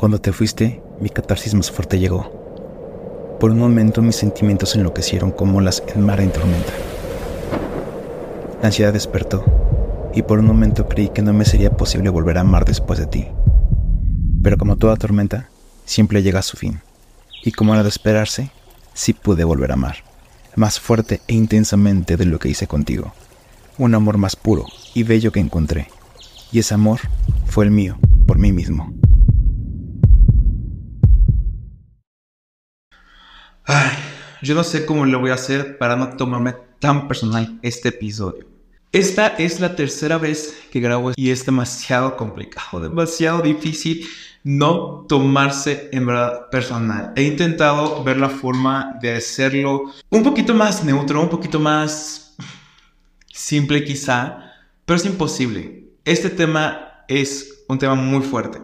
Cuando te fuiste, mi catarsis más fuerte llegó. Por un momento mis sentimientos enloquecieron como las en mar en tormenta. La ansiedad despertó y por un momento creí que no me sería posible volver a amar después de ti. Pero como toda tormenta, siempre llega a su fin. Y como era de esperarse, sí pude volver a amar, más fuerte e intensamente de lo que hice contigo. Un amor más puro y bello que encontré. Y ese amor fue el mío, por mí mismo. Ay, yo no sé cómo lo voy a hacer para no tomarme tan personal este episodio. Esta es la tercera vez que grabo y es demasiado complicado, demasiado difícil no tomarse en verdad personal. He intentado ver la forma de hacerlo un poquito más neutro, un poquito más simple quizá, pero es imposible. Este tema es un tema muy fuerte,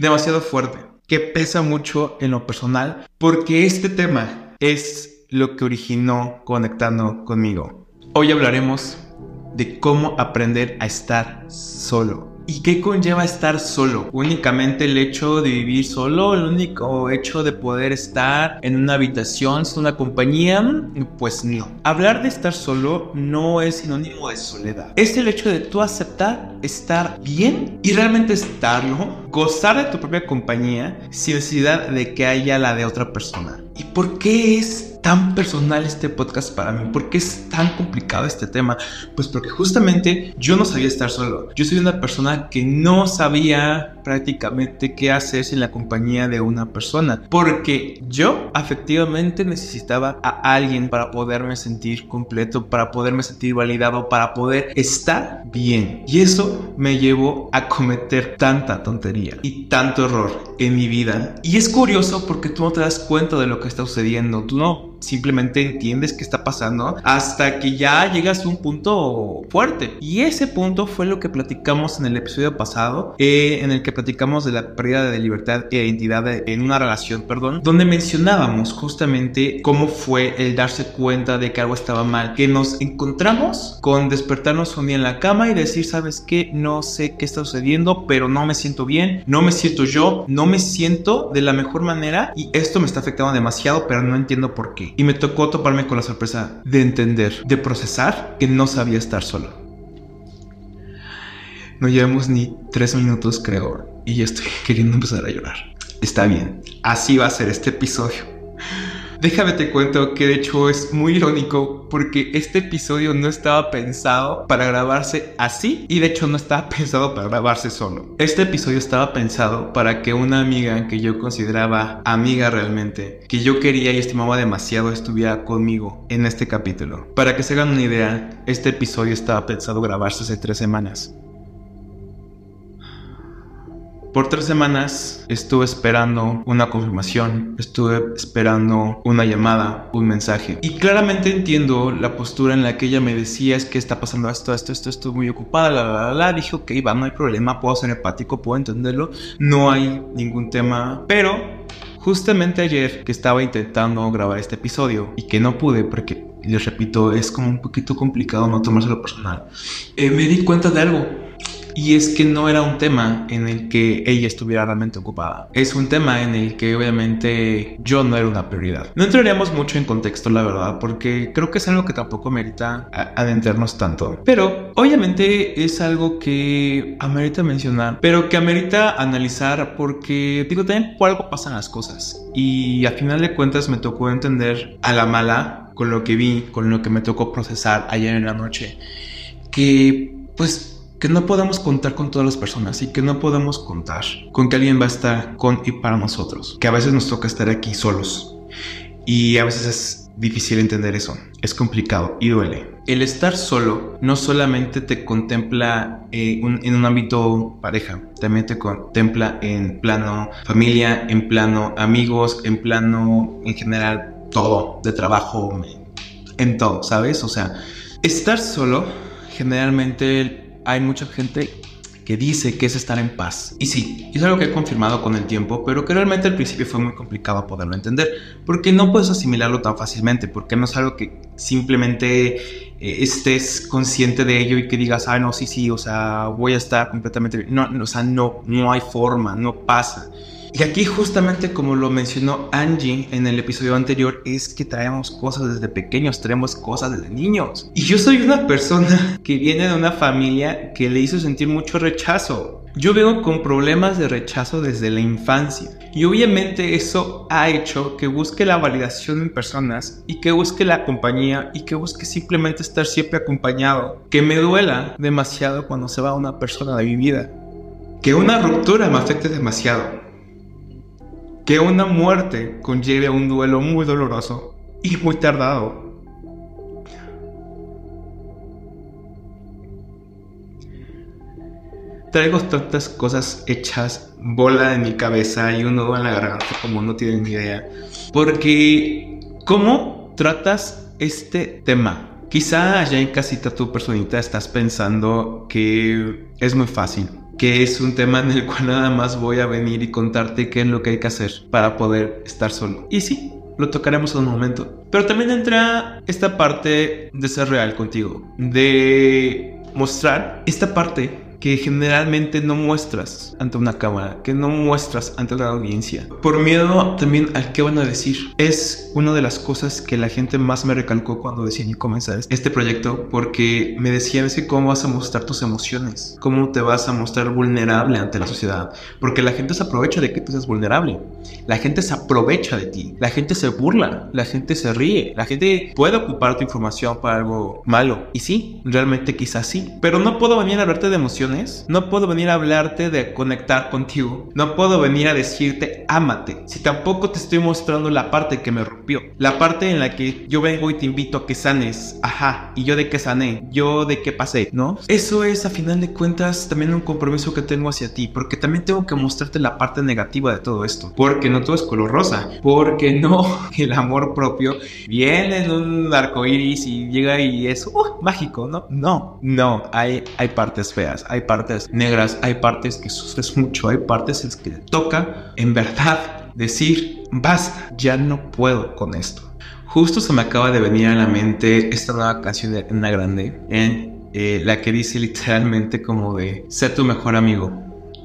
demasiado fuerte, que pesa mucho en lo personal, porque este tema es lo que originó conectando conmigo. Hoy hablaremos de cómo aprender a estar solo. ¿Y qué conlleva estar solo? Únicamente el hecho de vivir solo, el único hecho de poder estar en una habitación sin una compañía, pues no. Hablar de estar solo no es sinónimo de soledad. Es el hecho de tú aceptar estar bien y realmente estarlo, gozar de tu propia compañía sin necesidad de que haya la de otra persona. ¿Y por qué es tan personal este podcast para mí? ¿Por qué es tan complicado este tema? Pues porque justamente yo no sabía estar solo. Yo soy una persona que no sabía prácticamente qué hacer sin la compañía de una persona. Porque yo efectivamente necesitaba a alguien para poderme sentir completo, para poderme sentir validado, para poder estar bien. Y eso me llevó a cometer tanta tontería y tanto error en mi vida. Y es curioso porque tú no te das cuenta de lo que está sucediendo. Tú no simplemente entiendes qué está pasando hasta que ya llegas a un punto fuerte. Y ese punto fue lo que platicamos en el episodio pasado, eh, en el que platicamos de la pérdida de libertad e identidad en una relación, perdón, donde mencionábamos justamente cómo fue el darse cuenta de que algo estaba mal, que nos encontramos con despertarnos un día en la cama y decir, ¿sabes qué? No sé qué está sucediendo, pero no me siento bien, no me siento yo, no me siento de la mejor manera y esto me está afectando demasiado, pero no entiendo por qué. Y me tocó toparme con la sorpresa de entender, de procesar que no sabía estar solo. No llevamos ni tres minutos, creo, y ya estoy queriendo empezar a llorar. Está bien, así va a ser este episodio. Déjame te cuento que de hecho es muy irónico porque este episodio no estaba pensado para grabarse así y de hecho no estaba pensado para grabarse solo. Este episodio estaba pensado para que una amiga que yo consideraba amiga realmente, que yo quería y estimaba demasiado estuviera conmigo en este capítulo. Para que se hagan una idea, este episodio estaba pensado grabarse hace tres semanas. Por tres semanas estuve esperando una confirmación, estuve esperando una llamada, un mensaje. Y claramente entiendo la postura en la que ella me decía es que está pasando esto, esto, esto, estoy muy ocupada, la, la, la, la. Dije, ok, va, no hay problema, puedo ser empático, puedo entenderlo, no hay ningún tema. Pero justamente ayer que estaba intentando grabar este episodio y que no pude porque les repito, es como un poquito complicado no tomárselo personal. Eh, me di cuenta de algo. Y es que no era un tema en el que ella estuviera realmente ocupada. Es un tema en el que obviamente yo no era una prioridad. No entraríamos mucho en contexto, la verdad, porque creo que es algo que tampoco merita adentrarnos tanto. Pero obviamente es algo que amerita mencionar, pero que amerita analizar porque, digo, también por algo pasan las cosas. Y a final de cuentas me tocó entender a la mala con lo que vi, con lo que me tocó procesar ayer en la noche, que pues que no podemos contar con todas las personas y que no podemos contar con que alguien va a estar con y para nosotros, que a veces nos toca estar aquí solos y a veces es difícil entender eso, es complicado y duele. El estar solo no solamente te contempla eh, un, en un ámbito pareja, también te contempla en plano familia, en plano amigos, en plano en general todo, de trabajo, en todo, ¿sabes? O sea, estar solo generalmente hay mucha gente que dice que es estar en paz. Y sí, es algo que he confirmado con el tiempo, pero que realmente al principio fue muy complicado poderlo entender, porque no puedes asimilarlo tan fácilmente, porque no es algo que simplemente eh, estés consciente de ello y que digas, ah, no, sí, sí, o sea, voy a estar completamente... No, no, o sea, no, no hay forma, no pasa. Y aquí justamente como lo mencionó Angie en el episodio anterior, es que traemos cosas desde pequeños, traemos cosas desde niños. Y yo soy una persona que viene de una familia que le hizo sentir mucho rechazo. Yo vengo con problemas de rechazo desde la infancia y obviamente eso ha hecho que busque la validación en personas y que busque la compañía y que busque simplemente estar siempre acompañado. Que me duela demasiado cuando se va una persona de mi vida. Que una ruptura me afecte demasiado. Que una muerte conlleve un duelo muy doloroso y muy tardado. Traigo tantas cosas hechas bola en mi cabeza y un nudo en la garganta como no tienen ni idea. Porque, ¿cómo tratas este tema? Quizá allá en casita tu personita estás pensando que es muy fácil, que es un tema en el cual nada más voy a venir y contarte qué es lo que hay que hacer para poder estar solo. Y sí, lo tocaremos en un momento. Pero también entra esta parte de ser real contigo, de mostrar esta parte que generalmente no muestras ante una cámara, que no muestras ante la audiencia. Por miedo también al que van a decir. Es una de las cosas que la gente más me recalcó cuando decidí comenzar este proyecto, porque me decían es que cómo vas a mostrar tus emociones, cómo te vas a mostrar vulnerable ante la sociedad, porque la gente se aprovecha de que tú seas vulnerable, la gente se aprovecha de ti, la gente se burla, la gente se ríe, la gente puede ocupar tu información para algo malo. Y sí, realmente quizás sí, pero no puedo venir a hablarte de emociones no puedo venir a hablarte de conectar contigo. No puedo venir a decirte ámate. Si tampoco te estoy mostrando la parte que me rompió. La parte en la que yo vengo y te invito a que sanes. Ajá. ¿Y yo de qué sané? ¿Yo de qué pasé? ¿No? Eso es a final de cuentas también un compromiso que tengo hacia ti. Porque también tengo que mostrarte la parte negativa de todo esto. Porque no todo es color rosa. Porque no el amor propio viene en un arco iris y llega y es uh, mágico, ¿no? No, no. Hay, hay partes feas. Hay partes negras, hay partes que sufres mucho, hay partes en las que te toca en verdad decir, basta, ya no puedo con esto. Justo se me acaba de venir a la mente esta nueva canción de Ana Grande, en eh, la que dice literalmente como de, sé tu mejor amigo.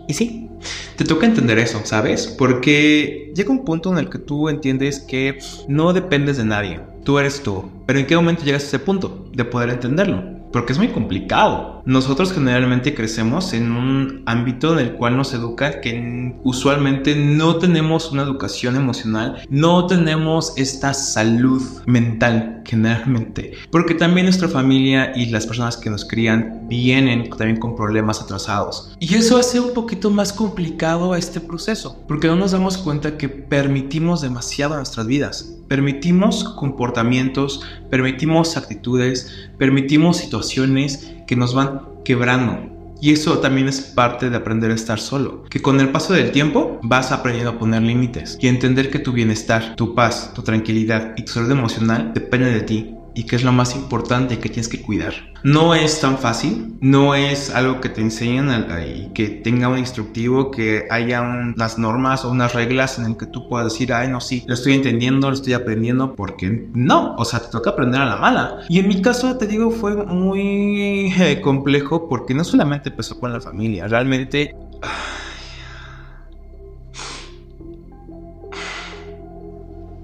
Y sí, te toca entender eso, ¿sabes? Porque llega un punto en el que tú entiendes que no dependes de nadie, tú eres tú. Pero ¿en qué momento llegas a ese punto de poder entenderlo? porque es muy complicado. Nosotros generalmente crecemos en un ámbito en el cual nos educa que usualmente no tenemos una educación emocional, no tenemos esta salud mental generalmente, porque también nuestra familia y las personas que nos crían vienen también con problemas atrasados. Y eso hace un poquito más complicado este proceso, porque no nos damos cuenta que permitimos demasiado a nuestras vidas. Permitimos comportamientos, permitimos actitudes, permitimos situaciones que nos van quebrando. Y eso también es parte de aprender a estar solo. Que con el paso del tiempo vas aprendiendo a poner límites y entender que tu bienestar, tu paz, tu tranquilidad y tu salud emocional depende de ti y que es lo más importante que tienes que cuidar. No es tan fácil, no es algo que te enseñan y que tenga un instructivo, que haya las normas o unas reglas en el que tú puedas decir, ay, no, sí, lo estoy entendiendo, lo estoy aprendiendo, porque no, o sea, te toca aprender a la mala. Y en mi caso, te digo, fue muy eh, complejo porque no solamente empezó con la familia, realmente...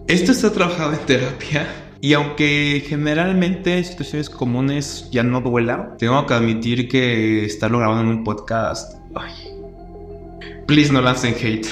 Esto está trabajado en terapia y aunque generalmente en situaciones comunes ya no duela, tengo que admitir que estarlo grabando en un podcast. Ay. Please no lancen hate.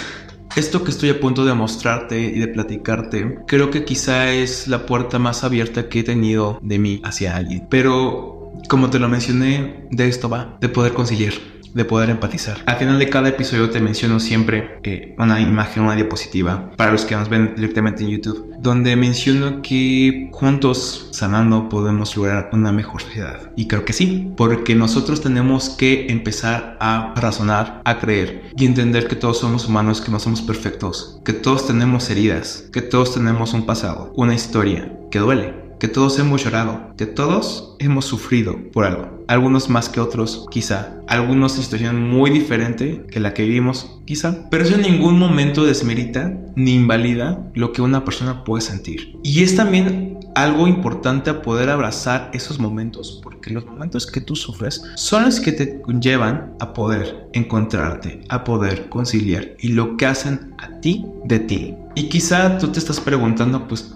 Esto que estoy a punto de mostrarte y de platicarte, creo que quizá es la puerta más abierta que he tenido de mí hacia alguien. Pero, como te lo mencioné, de esto va, de poder conciliar de poder empatizar. Al final de cada episodio te menciono siempre eh, una imagen, una diapositiva, para los que nos ven directamente en YouTube, donde menciono que juntos, sanando, podemos lograr una mejor sociedad. Y creo que sí, porque nosotros tenemos que empezar a razonar, a creer y entender que todos somos humanos, que no somos perfectos, que todos tenemos heridas, que todos tenemos un pasado, una historia que duele que todos hemos llorado, que todos hemos sufrido por algo. Algunos más que otros, quizá. Algunos en situación muy diferente que la que vivimos, quizá. Pero eso en ningún momento desmerita ni invalida lo que una persona puede sentir. Y es también algo importante poder abrazar esos momentos, porque los momentos que tú sufres son los que te llevan a poder encontrarte, a poder conciliar y lo que hacen a ti de ti. Y quizá tú te estás preguntando, pues,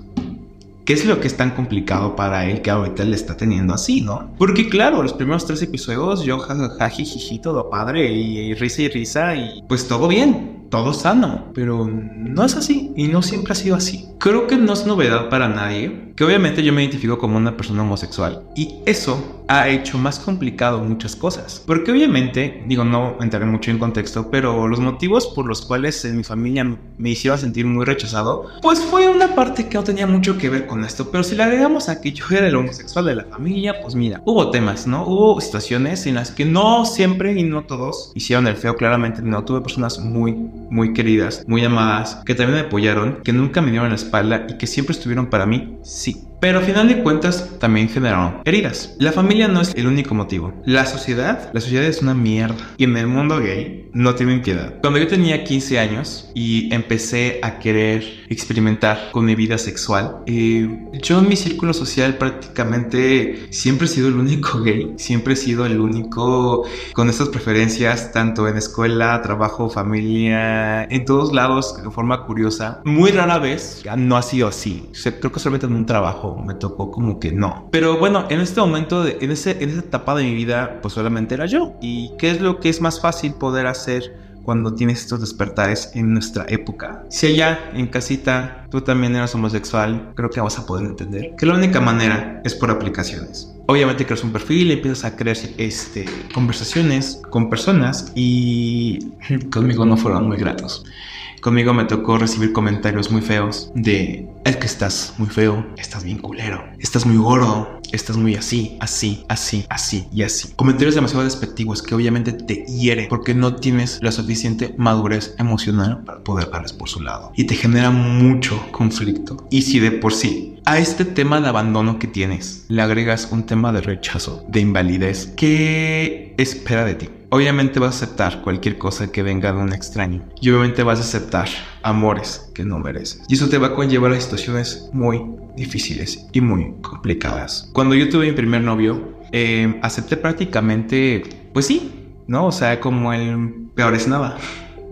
¿Qué es lo que es tan complicado para él que ahorita le está teniendo así, no? Porque claro, los primeros tres episodios yo jajaja, jiji, todo padre y, y risa y risa y pues todo bien, todo sano, pero no es así y no siempre ha sido así. Creo que no es novedad para nadie, que obviamente yo me identifico como una persona homosexual y eso ha hecho más complicado muchas cosas. Porque obviamente, digo, no entraré mucho en contexto, pero los motivos por los cuales en mi familia me hicieron sentir muy rechazado, pues fue una parte que no tenía mucho que ver con esto. Pero si le agregamos a que yo era el homosexual de la familia, pues mira, hubo temas, ¿no? Hubo situaciones en las que no siempre y no todos hicieron el feo, claramente no. Tuve personas muy, muy queridas, muy amadas, que también me apoyaron, que nunca me dieron la espalda y que siempre estuvieron para mí, sí. Pero al final de cuentas también generaron heridas. La familia no es el único motivo. La sociedad, la sociedad es una mierda. Y en el mundo gay no tienen piedad. Cuando yo tenía 15 años y empecé a querer experimentar con mi vida sexual, eh, yo en mi círculo social prácticamente siempre he sido el único gay. Siempre he sido el único con estas preferencias, tanto en escuela, trabajo, familia, en todos lados, de forma curiosa. Muy rara vez no ha sido así. creo que solamente en un trabajo me tocó como que no. Pero bueno, en este momento, en, ese, en esa etapa de mi vida, pues solamente era yo. ¿Y qué es lo que es más fácil poder hacer? cuando tienes estos despertares en nuestra época. Si allá en casita tú también eras homosexual, creo que vas a poder entender que la única manera es por aplicaciones. Obviamente creas un perfil, empiezas a crear este, conversaciones con personas y conmigo no fueron muy gratos. Conmigo me tocó recibir comentarios muy feos de, es que estás muy feo, estás bien culero, estás muy gordo, estás muy así, así, así, así y así. Comentarios demasiado despectivos que obviamente te hieren porque no tienes la suficiente madurez emocional para poder darles por su lado. Y te genera mucho conflicto. Y si de por sí a este tema de abandono que tienes le agregas un tema de rechazo, de invalidez, ¿qué espera de ti? Obviamente vas a aceptar cualquier cosa que venga de un extraño. Y obviamente vas a aceptar amores que no mereces. Y eso te va a conllevar a situaciones muy difíciles y muy complicadas. Cuando yo tuve mi primer novio, eh, acepté prácticamente, pues sí, ¿no? O sea, como el peor es nada.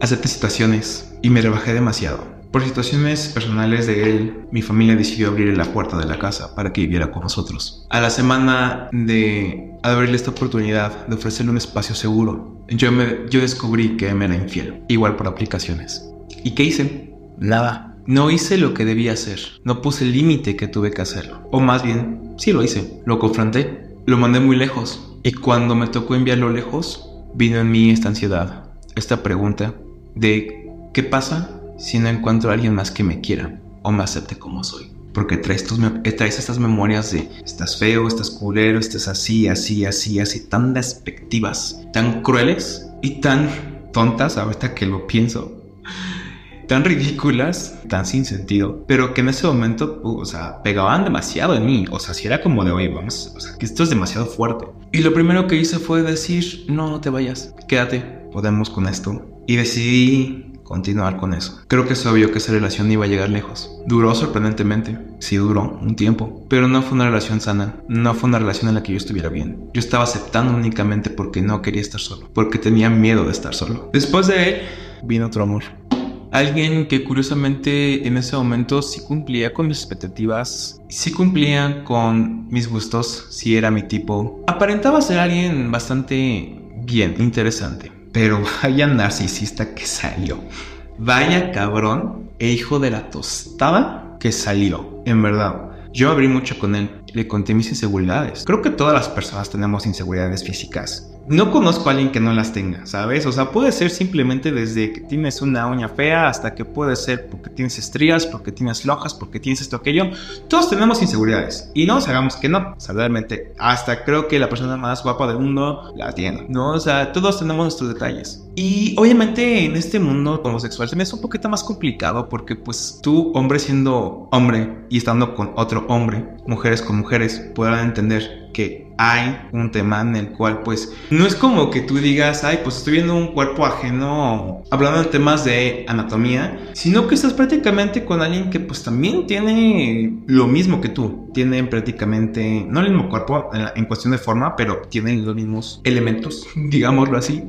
Acepté situaciones y me rebajé demasiado. Por situaciones personales de él, mi familia decidió abrirle la puerta de la casa para que viviera con nosotros. A la semana de abrirle esta oportunidad, de ofrecerle un espacio seguro, yo, me, yo descubrí que me era infiel, igual por aplicaciones. ¿Y qué hice? Nada. No hice lo que debía hacer. No puse el límite que tuve que hacerlo. O más bien, sí lo hice. Lo confronté. Lo mandé muy lejos. Y cuando me tocó enviarlo lejos, vino en mí esta ansiedad. Esta pregunta de ¿qué pasa si no encuentro a alguien más que me quiera o me acepte como soy. Porque traes, tus, traes estas memorias de estás feo, estás culero, estás así, así, así, así, tan despectivas, tan crueles y tan tontas, ahorita que lo pienso, tan ridículas, tan sin sentido, pero que en ese momento, uh, o sea, pegaban demasiado en mí. O sea, si era como de, oye, vamos, o sea, que esto es demasiado fuerte. Y lo primero que hice fue decir, no, no te vayas, quédate, podemos con esto. Y decidí continuar con eso. Creo que es obvio que esa relación iba a llegar lejos. Duró sorprendentemente, sí duró un tiempo, pero no fue una relación sana, no fue una relación en la que yo estuviera bien. Yo estaba aceptando únicamente porque no quería estar solo, porque tenía miedo de estar solo. Después de él, vino otro amor. Alguien que curiosamente en ese momento sí cumplía con mis expectativas, sí cumplía con mis gustos, sí era mi tipo. Aparentaba ser alguien bastante bien, interesante pero vaya narcisista que salió. Vaya cabrón e hijo de la tostada que salió. En verdad. Yo abrí mucho con él. Le conté mis inseguridades. Creo que todas las personas tenemos inseguridades físicas. No conozco a alguien que no las tenga, ¿sabes? O sea, puede ser simplemente desde que tienes una uña fea hasta que puede ser porque tienes estrías, porque tienes lojas, porque tienes esto, aquello. Todos tenemos inseguridades y no nos hagamos que no, saludablemente. Hasta creo que la persona más guapa del mundo la tiene, ¿no? O sea, todos tenemos nuestros detalles. Y obviamente en este mundo homosexual se me es un poquito más complicado porque pues tú, hombre siendo hombre y estando con otro hombre, mujeres con mujeres, podrán entender que hay un tema en el cual pues no es como que tú digas, ay, pues estoy viendo un cuerpo ajeno hablando de temas de anatomía, sino que estás prácticamente con alguien que pues también tiene lo mismo que tú, tienen prácticamente, no el mismo cuerpo en, en cuestión de forma, pero tienen los mismos elementos, digámoslo así.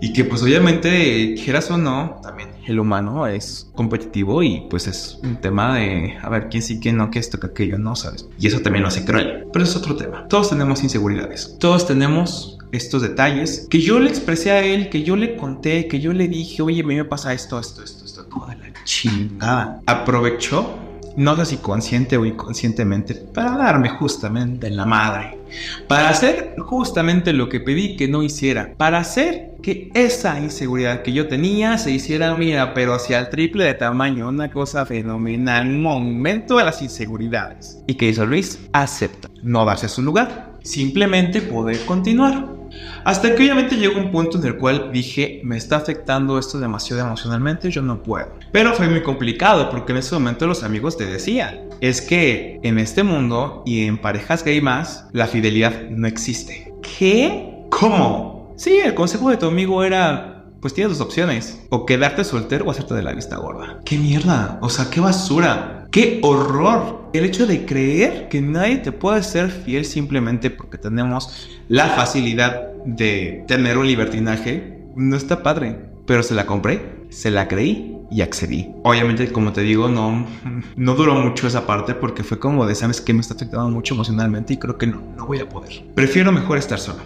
Y que pues obviamente, quieras o no, también el humano es competitivo y pues es un tema de a ver quién sí, quién no, qué esto, que aquello, no, ¿sabes? Y eso también lo hace cruel. Pero es otro tema. Todos tenemos inseguridades. Todos tenemos estos detalles que yo le expresé a él, que yo le conté, que yo le dije, oye, a mí me pasa esto, esto, esto, esto, toda la chingada. Aprovechó no sé si consciente o inconscientemente, para darme justamente en la madre, para hacer justamente lo que pedí que no hiciera, para hacer que esa inseguridad que yo tenía se hiciera mira, pero hacia el triple de tamaño, una cosa fenomenal, momento de las inseguridades. ¿Y que hizo Luis? Acepta, no darse su lugar, simplemente poder continuar. Hasta que obviamente llegó un punto en el cual dije, me está afectando esto demasiado emocionalmente, yo no puedo. Pero fue muy complicado porque en ese momento los amigos te decían, es que en este mundo y en parejas gay más, la fidelidad no existe. ¿Qué? ¿Cómo? Sí, el consejo de tu amigo era, pues tienes dos opciones, o quedarte soltero o hacerte de la vista gorda. ¿Qué mierda? O sea, qué basura. ¡Qué horror! El hecho de creer que nadie te puede ser fiel simplemente porque tenemos la facilidad de tener un libertinaje no está padre. Pero se la compré, se la creí y accedí. Obviamente, como te digo, no, no duró mucho esa parte porque fue como de, ¿sabes que Me está afectando mucho emocionalmente y creo que no, no voy a poder. Prefiero mejor estar solo.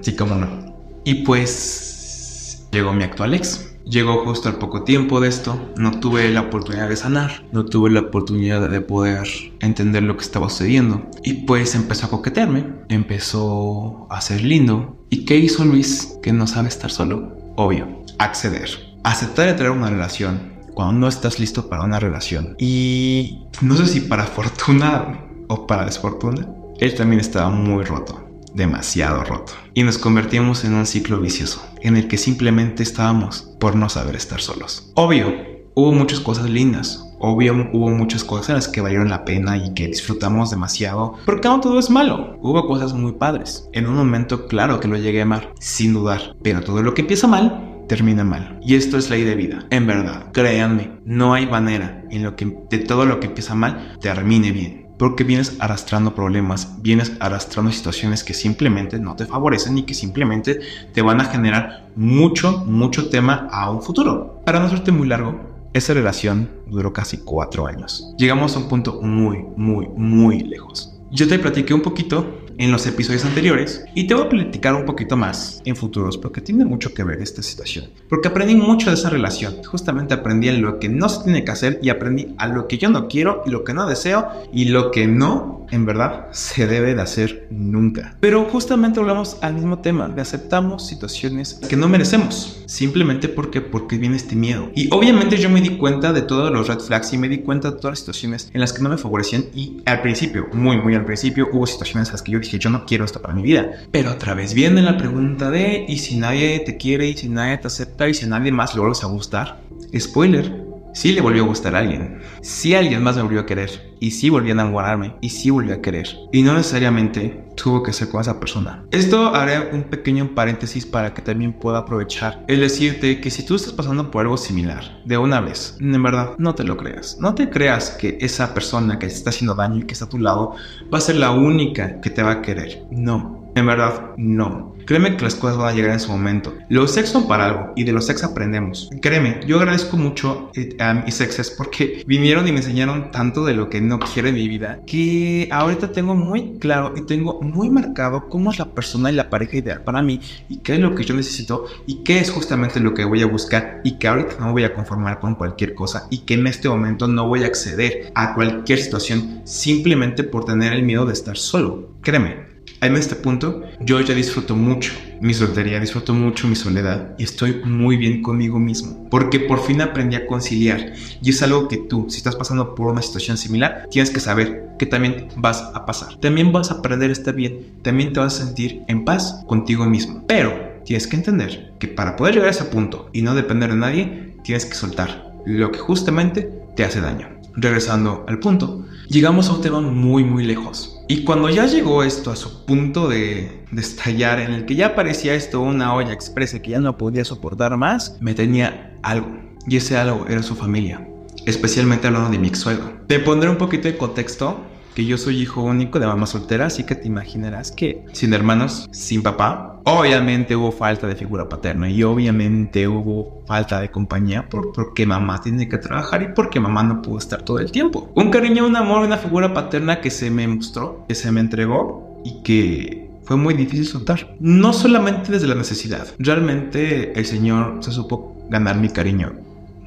Sí, cómo no. Y pues llegó mi actual ex. Llegó justo al poco tiempo de esto, no tuve la oportunidad de sanar, no tuve la oportunidad de poder entender lo que estaba sucediendo. Y pues empezó a coquetearme, empezó a ser lindo. ¿Y qué hizo Luis que no sabe estar solo? Obvio, acceder. Aceptar entrar a una relación cuando no estás listo para una relación. Y no sé si para fortuna o para desfortuna, él también estaba muy roto demasiado roto. Y nos convertimos en un ciclo vicioso, en el que simplemente estábamos por no saber estar solos. Obvio, hubo muchas cosas lindas. Obvio, hubo muchas cosas que valieron la pena y que disfrutamos demasiado, porque no todo es malo. Hubo cosas muy padres. En un momento, claro que lo llegué a amar, sin dudar. Pero todo lo que empieza mal, termina mal. Y esto es ley de vida. En verdad, créanme, no hay manera en lo que de todo lo que empieza mal termine bien porque vienes arrastrando problemas, vienes arrastrando situaciones que simplemente no te favorecen y que simplemente te van a generar mucho, mucho tema a un futuro. Para no hacerte muy largo, esa relación duró casi cuatro años. Llegamos a un punto muy, muy, muy lejos. Yo te platiqué un poquito en los episodios anteriores y te voy a platicar un poquito más en futuros porque tiene mucho que ver esta situación. Porque aprendí mucho de esa relación. Justamente aprendí lo que no se tiene que hacer y aprendí a lo que yo no quiero y lo que no deseo y lo que no en verdad se debe de hacer nunca. Pero justamente hablamos al mismo tema de aceptamos situaciones que no merecemos simplemente porque porque viene este miedo. Y obviamente yo me di cuenta de todos los red flags y me di cuenta de todas las situaciones en las que no me favorecían y al principio, muy muy al principio hubo situaciones en las que yo dije yo no quiero esto para mi vida. Pero otra vez viene la pregunta de, ¿y si nadie te quiere? ¿Y si nadie te acepta? ¿Y si nadie más le vuelves a gustar? Spoiler, sí le volvió a gustar a alguien. Sí alguien más me volvió a querer. Y sí volvió a enamorarme. Y sí volvió a querer. Y no necesariamente tuvo que ser con esa persona. Esto haré un pequeño paréntesis para que también pueda aprovechar. El decirte que si tú estás pasando por algo similar, de una vez, en verdad, no te lo creas. No te creas que esa persona que te está haciendo daño y que está a tu lado va a ser la única que te va a querer. No. En verdad, no. Créeme que las cosas van a llegar en su momento. Los sex son para algo y de los sex aprendemos. Créeme, yo agradezco mucho eh, a mis exes porque vinieron y me enseñaron tanto de lo que no quiero en mi vida que ahorita tengo muy claro y tengo muy marcado cómo es la persona y la pareja ideal para mí y qué es lo que yo necesito y qué es justamente lo que voy a buscar y que ahorita no voy a conformar con cualquier cosa y que en este momento no voy a acceder a cualquier situación simplemente por tener el miedo de estar solo. Créeme, En este punto, yo ya disfruto mucho mi soltería, disfruto mucho mi soledad y estoy muy bien conmigo mismo. Porque por fin aprendí a conciliar. Y es algo que tú, si estás pasando por una situación similar, tienes que saber que también vas a pasar. También vas a aprender a estar bien. También te vas a sentir en paz contigo mismo. Pero tienes que entender que para poder llegar a ese punto y no depender de nadie, tienes que soltar lo que justamente te hace daño. Regresando al punto, llegamos a un tema muy muy lejos. Y cuando ya llegó esto a su punto de, de estallar, en el que ya parecía esto una olla expresa que ya no podía soportar más, me tenía algo. Y ese algo era su familia, especialmente hablando de mi ex suegro. Te pondré un poquito de contexto que yo soy hijo único de mamá soltera, así que te imaginarás que sin hermanos, sin papá, obviamente hubo falta de figura paterna y obviamente hubo falta de compañía por, porque mamá tiene que trabajar y porque mamá no pudo estar todo el tiempo. Un cariño, un amor, una figura paterna que se me mostró, que se me entregó y que fue muy difícil soltar. No solamente desde la necesidad, realmente el Señor se supo ganar mi cariño,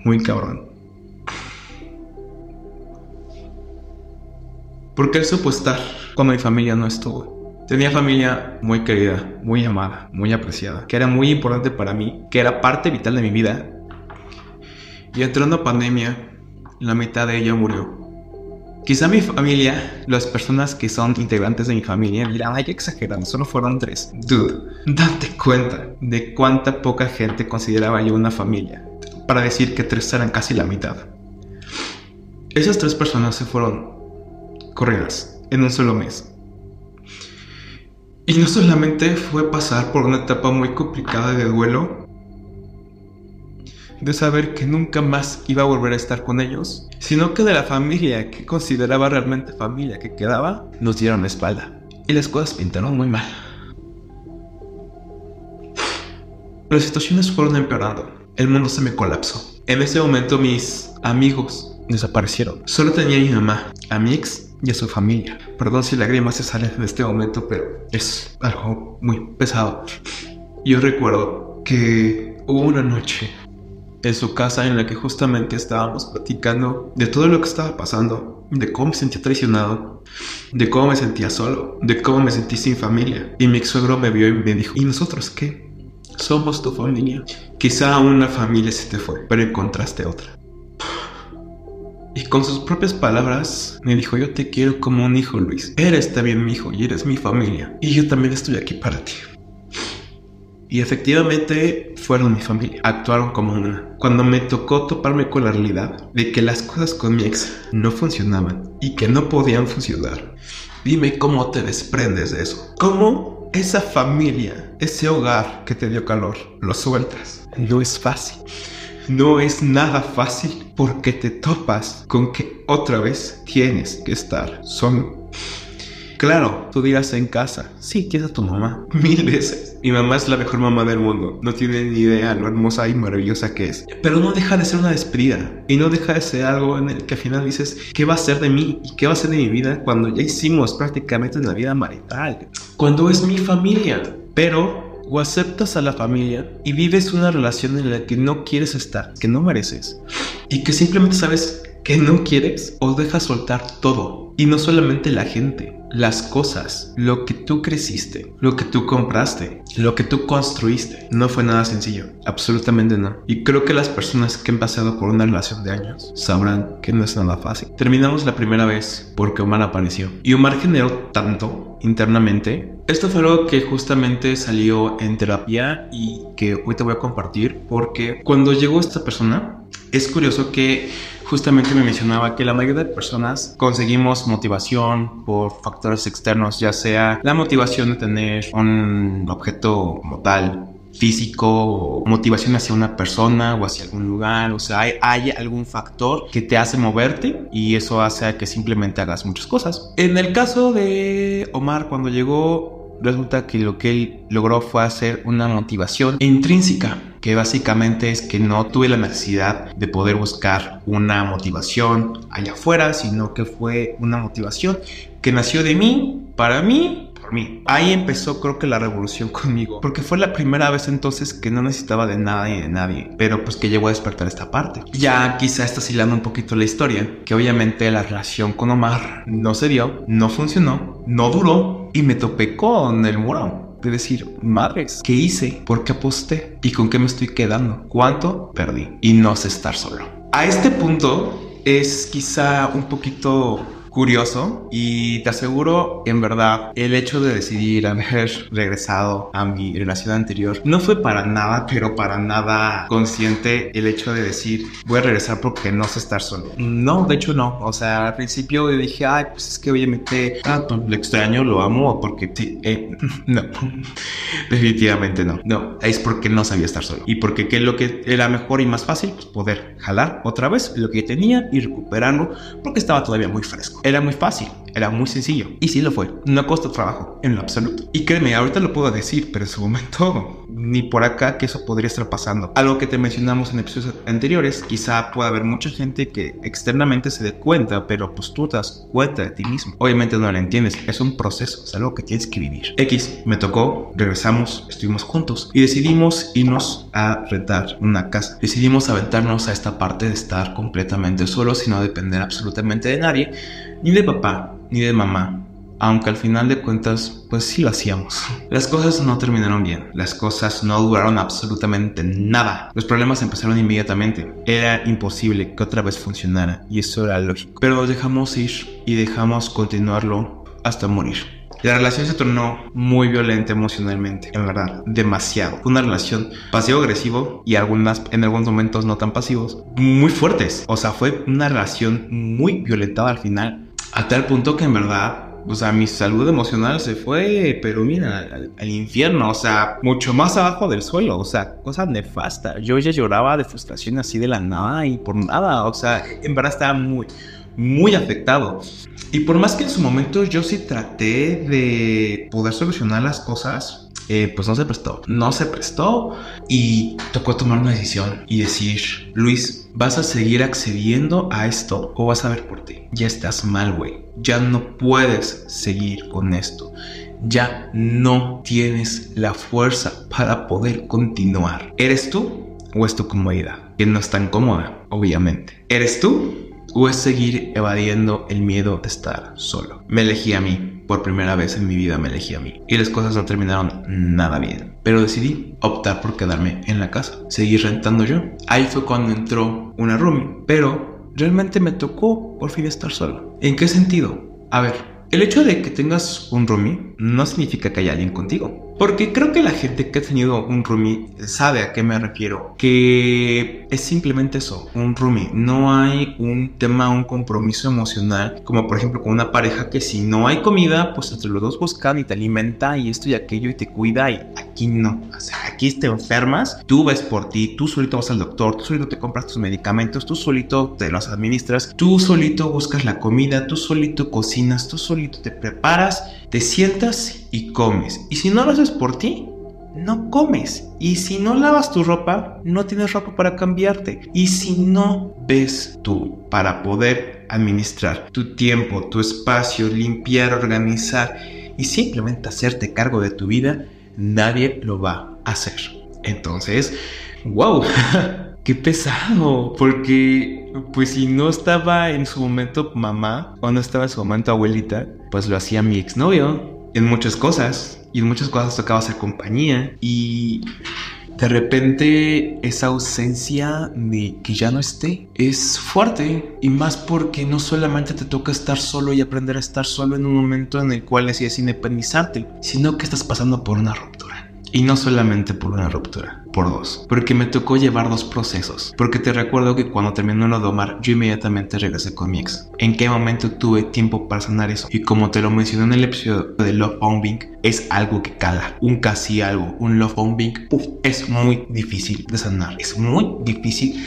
muy cabrón. Porque él supo cuando mi familia no estuvo. Tenía familia muy querida, muy amada, muy apreciada, que era muy importante para mí, que era parte vital de mi vida. Y entró una pandemia, la mitad de ella murió. Quizá mi familia, las personas que son integrantes de mi familia, dirán, ay, qué exagerando, solo fueron tres. Dude, date cuenta de cuánta poca gente consideraba yo una familia para decir que tres eran casi la mitad. Esas tres personas se fueron corridas en un solo mes. Y no solamente fue pasar por una etapa muy complicada de duelo, de saber que nunca más iba a volver a estar con ellos, sino que de la familia que consideraba realmente familia que quedaba, nos dieron la espalda. Y las cosas pintaron muy mal. Las situaciones fueron empeorando. El mundo se me colapsó. En ese momento mis amigos desaparecieron. Solo tenía mi mamá, a mi ex y a su familia. Perdón si lágrimas se salen en este momento, pero es algo muy pesado. Yo recuerdo que hubo una noche en su casa en la que justamente estábamos platicando de todo lo que estaba pasando, de cómo me sentía traicionado, de cómo me sentía solo, de cómo me sentí sin familia. Y mi ex suegro me vio y me dijo, ¿y nosotros qué? Somos tu familia. Quizá una familia se te fue, pero encontraste otra. Y con sus propias palabras me dijo, yo te quiero como un hijo, Luis. Eres también mi hijo y eres mi familia. Y yo también estoy aquí para ti. Y efectivamente fueron mi familia, actuaron como una. Cuando me tocó toparme con la realidad de que las cosas con mi ex no funcionaban y que no podían funcionar, dime cómo te desprendes de eso. ¿Cómo esa familia, ese hogar que te dio calor, lo sueltas? No es fácil. No es nada fácil porque te topas con que otra vez tienes que estar solo. Claro, tú dirás en casa, sí, ¿qué es tu mamá? Mil veces. Mi mamá es la mejor mamá del mundo. No tiene ni idea lo hermosa y maravillosa que es. Pero no deja de ser una despedida. Y no deja de ser algo en el que al final dices, ¿qué va a ser de mí? ¿Y qué va a ser de mi vida cuando ya hicimos prácticamente una vida marital? Cuando es mi familia. Pero o aceptas a la familia y vives una relación en la que no quieres estar, que no mereces, y que simplemente sabes que no quieres, o dejas soltar todo. Y no solamente la gente, las cosas, lo que tú creciste, lo que tú compraste, lo que tú construiste. No fue nada sencillo, absolutamente no. Y creo que las personas que han pasado por una relación de años sabrán que no es nada fácil. Terminamos la primera vez porque Omar apareció. Y Omar generó tanto internamente. Esto fue algo que justamente salió en terapia y que hoy te voy a compartir porque cuando llegó esta persona, es curioso que justamente me mencionaba que la mayoría de personas conseguimos motivación por factores externos, ya sea la motivación de tener un objeto como tal, físico, motivación hacia una persona o hacia algún lugar, o sea, hay, hay, algún factor que te hace moverte y eso hace que simplemente hagas muchas cosas. En el caso de Omar, cuando llegó, resulta que lo que él logró fue hacer una motivación intrínseca que básicamente es que no tuve la necesidad de poder buscar una motivación allá afuera, sino que fue una motivación que nació de mí, para mí, por mí. Ahí empezó creo que la revolución conmigo, porque fue la primera vez entonces que no necesitaba de nada y de nadie, pero pues que llegó a despertar esta parte. Ya quizá está hilando un poquito la historia, que obviamente la relación con Omar no se dio, no funcionó, no duró, y me topé con el muro de decir, madres, ¿qué hice? ¿Por qué aposté? ¿Y con qué me estoy quedando? ¿Cuánto perdí? Y no sé estar solo. A este punto es quizá un poquito curioso y te aseguro, en verdad, el hecho de decidir haber regresado a mi relación anterior no fue para nada, pero para nada consciente el hecho de decir voy a regresar porque no sé estar solo. No, de hecho no. O sea, al principio dije, ay, pues es que obviamente, ah, pues, lo extraño, lo amo, porque sí, eh, no, definitivamente no. No, es porque no sabía estar solo. Y porque qué es lo que era mejor y más fácil, pues poder jalar otra vez lo que tenía y recuperarlo porque estaba todavía muy fresco. Era muy fácil, era muy sencillo. Y sí lo fue. No costó trabajo, en lo absoluto. Y créeme, ahorita lo puedo decir, pero en su momento, ni por acá que eso podría estar pasando. Algo que te mencionamos en episodios anteriores, quizá pueda haber mucha gente que externamente se dé cuenta, pero pues tú te das cuenta de ti mismo. Obviamente no lo entiendes, es un proceso, es algo que tienes que vivir. X, me tocó, regresamos, estuvimos juntos y decidimos irnos a rentar una casa. Decidimos aventarnos a esta parte de estar completamente solos y no depender absolutamente de nadie ni de papá, ni de mamá, aunque al final de cuentas, pues sí lo hacíamos. Las cosas no terminaron bien, las cosas no duraron absolutamente nada. Los problemas empezaron inmediatamente. Era imposible que otra vez funcionara y eso era lógico. Pero nos dejamos ir y dejamos continuarlo hasta morir. La relación se tornó muy violenta emocionalmente, en verdad, demasiado. Una relación pasivo-agresivo y algunas, en algunos momentos no tan pasivos, muy fuertes. O sea, fue una relación muy violentada al final a tal punto que en verdad o sea, mi salud emocional se fue, pero mira, al, infierno, o sea, mucho más abajo del suelo, o sea, cosa nefasta. Yo ya lloraba de frustración así de la nada y por nada, o sea, en verdad estaba muy, muy afectado. Y por más que en su momento yo sí traté de poder solucionar las cosas, eh, pues no se prestó. No se prestó y tocó tomar una decisión y decir, Luis, ¿vas a seguir accediendo a esto o vas a ver por ti? Ya estás mal, güey. Ya no puedes seguir con esto. Ya no tienes la fuerza para poder continuar. ¿Eres tú o es tu comodidad? Que no es tan cómoda, obviamente. ¿Eres tú o es seguir evadiendo el miedo de estar solo? Me elegí a mí por primera vez en mi vida me elegí a mí. Y las cosas no terminaron nada bien. Pero decidí optar por quedarme en la casa. Seguir rentando yo. Ahí fue cuando entró una roomie. Pero realmente me tocó por fin estar solo. ¿En qué sentido? A ver, el hecho de que tengas un roomie no significa que haya alguien contigo. Porque creo que la gente que ha tenido un roomie sabe a qué me refiero. Que es simplemente eso, un roomie. No hay un tema, un compromiso emocional, como por ejemplo con una pareja que si no hay comida, pues entre los dos buscan y te alimenta y esto y aquello y te cuida y aquí no. Aquí te enfermas, tú ves por ti, tú solito vas al doctor, tú solito te compras tus medicamentos, tú solito te los administras, tú solito buscas la comida, tú solito cocinas, tú solito te preparas, te sientas y comes. Y si no lo haces por ti, no comes. Y si no lavas tu ropa, no tienes ropa para cambiarte. Y si no ves tú para poder administrar tu tiempo, tu espacio, limpiar, organizar y simplemente hacerte cargo de tu vida, nadie lo va a hacer. Entonces, wow, qué pesado, porque pues si no estaba en su momento mamá o no estaba en su momento abuelita, pues lo hacía mi exnovio en muchas cosas y en muchas cosas tocaba hacer compañía y de repente esa ausencia de que ya no esté es fuerte y más porque no solamente te toca estar solo y aprender a estar solo en un momento en el cual decides independizarte, sino que estás pasando por una ruptura. Y no solamente por una ruptura, por dos. Porque me tocó llevar dos procesos. Porque te recuerdo que cuando terminó lo de Omar, yo inmediatamente regresé con mi ex. ¿En qué momento tuve tiempo para sanar eso? Y como te lo mencioné en el episodio de Love Bombing, es algo que cala. Un casi algo, un Love Bombing, es muy difícil de sanar. Es muy difícil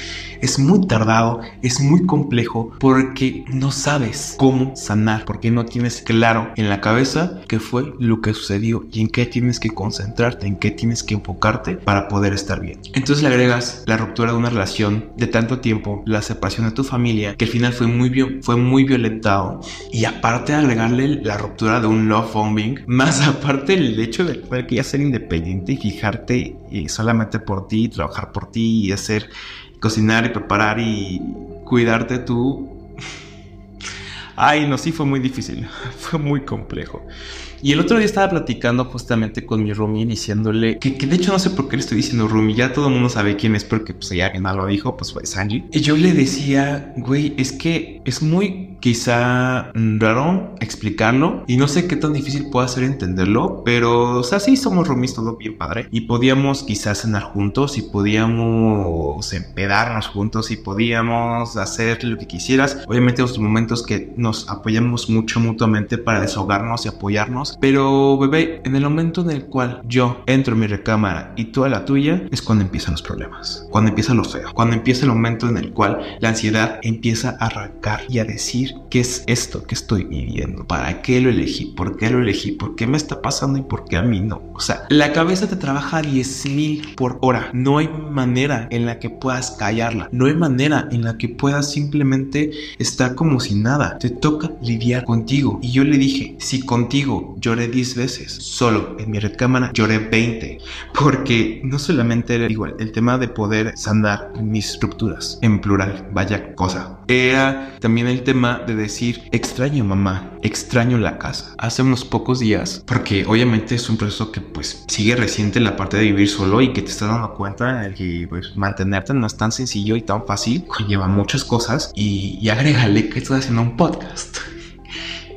es muy tardado, es muy complejo porque no sabes cómo sanar, porque no tienes claro en la cabeza qué fue lo que sucedió y en qué tienes que concentrarte, en qué tienes que enfocarte para poder estar bien. Entonces le agregas la ruptura de una relación de tanto tiempo, la separación de tu familia, que al final fue muy, fue muy violentado y aparte de agregarle la ruptura de un love bombing, más aparte el hecho de que ya ser independiente y fijarte y solamente por ti, trabajar por ti y hacer cocinar y preparar y cuidarte tú. Ay, no, sí fue muy difícil, fue muy complejo. Y el otro día estaba platicando justamente con mi roomie diciéndole que, de hecho no sé por qué le estoy diciendo roomie, ya todo el mundo sabe quién es porque pues ya no lo dijo, pues fue Sanji. Y yo le decía, güey, es que es muy quizá raro explicarlo y no sé qué tan difícil pueda ser entenderlo, pero o sea, sí somos roomies todo bien padre y podíamos quizás cenar juntos y podíamos empedarnos juntos y podíamos hacer lo que quisieras. Obviamente los momentos que nos apoyamos mucho mutuamente para desahogarnos y apoyarnos, pero bebé, en el momento en el cual yo entro en mi recámara y tú a la tuya, es cuando empiezan los problemas, cuando empieza lo feo, cuando empieza el momento en el cual la ansiedad empieza a arrancar y a decir, ¿qué es esto que estoy viviendo? ¿Para qué lo elegí? ¿Por qué lo elegí? ¿Por qué me está pasando y por qué a mí no? O sea, la cabeza te trabaja a 10.000 por hora. No hay manera en la que puedas callarla. No hay manera en la que puedas simplemente estar como si nada. Te toca lidiar contigo. Y yo le dije, si contigo lloré 10 veces, solo en mi recámara lloré 20. Porque no solamente era igual el tema de poder sanar mis rupturas, en plural, vaya cosa. Era también el tema de decir, extraño mamá, extraño la casa. Hace unos pocos días, porque obviamente es un proceso que pues sigue reciente la parte de vivir solo y que te estás dando cuenta de que pues mantenerte no es tan sencillo y tan fácil, lleva muchas cosas y, y agrégale que estás haciendo un podcast